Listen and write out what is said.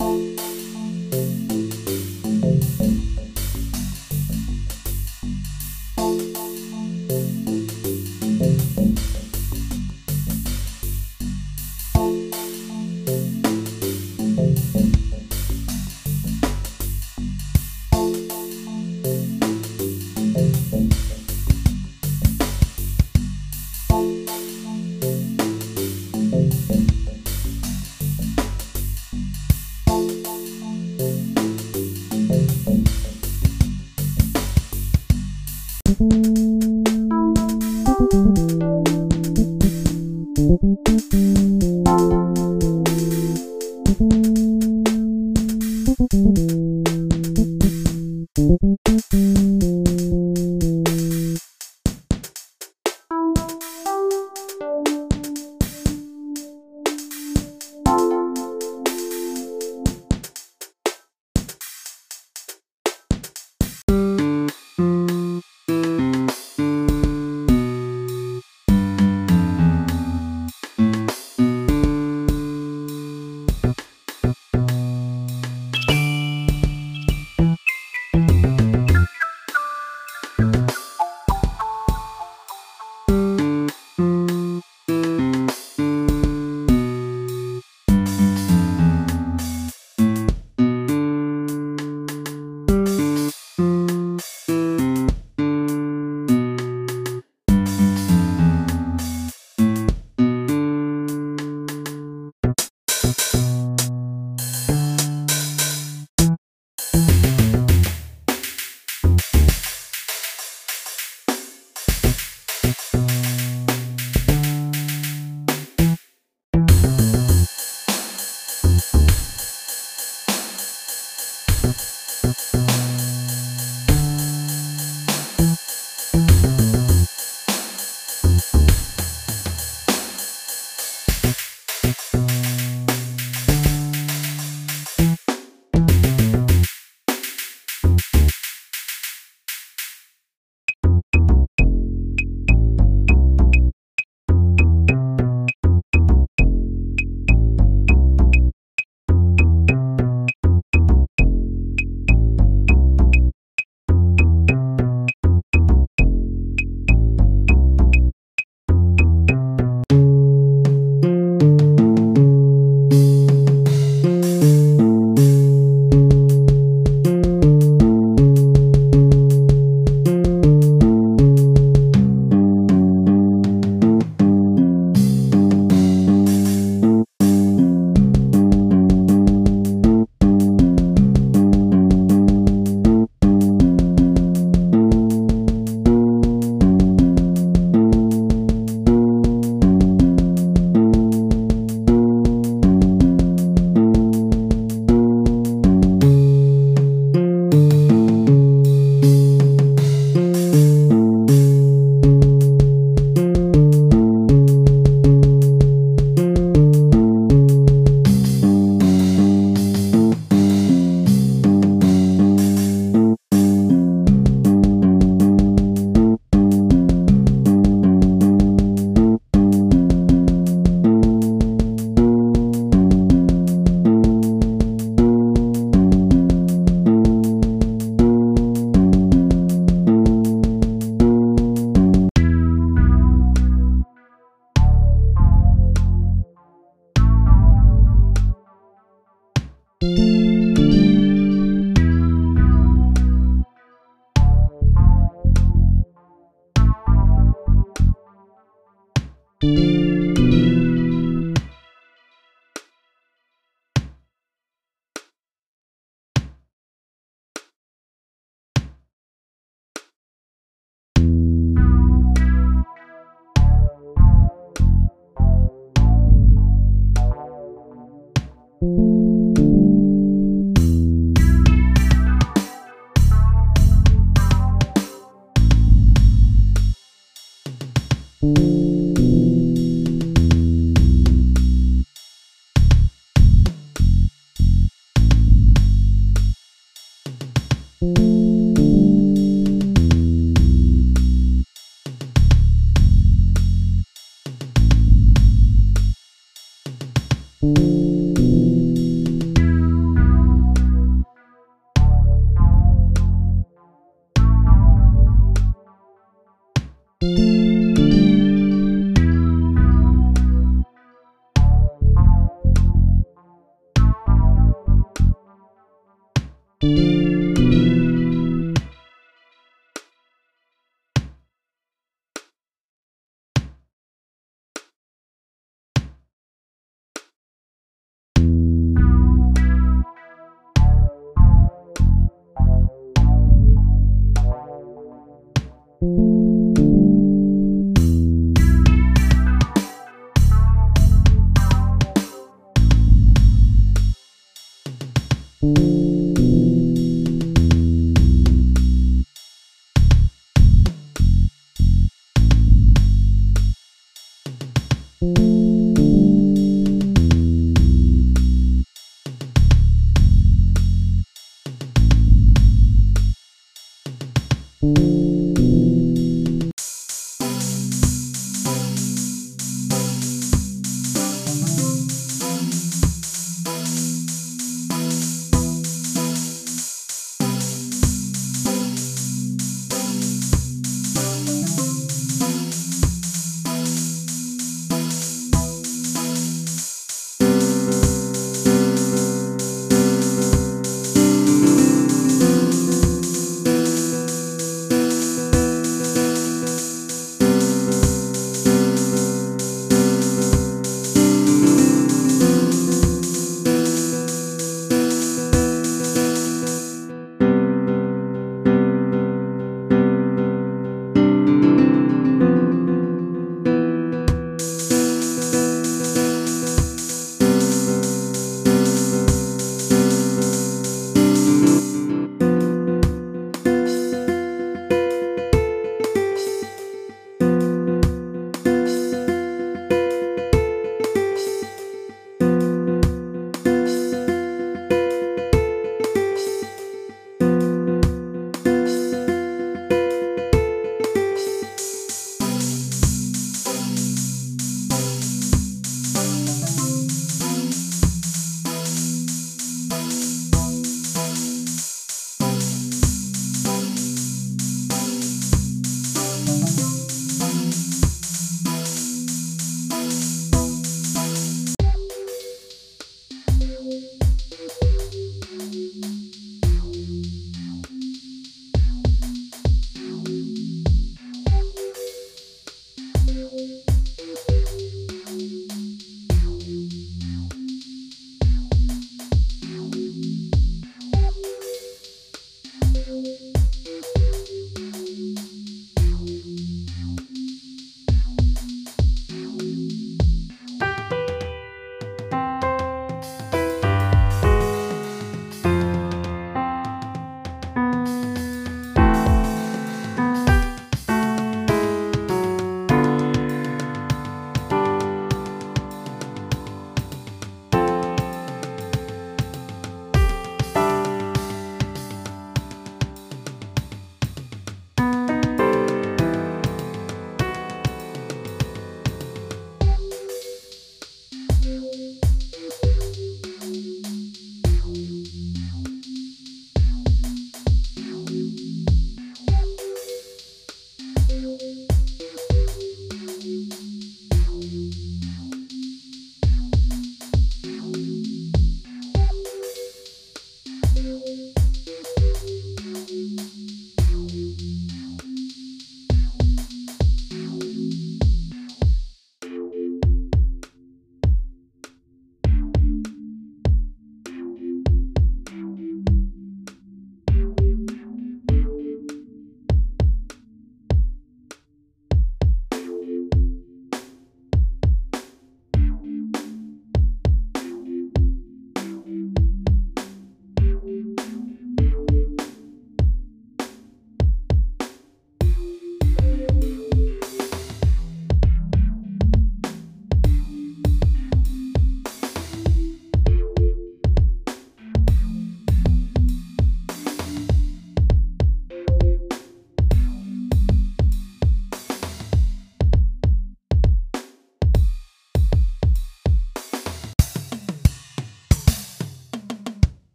Música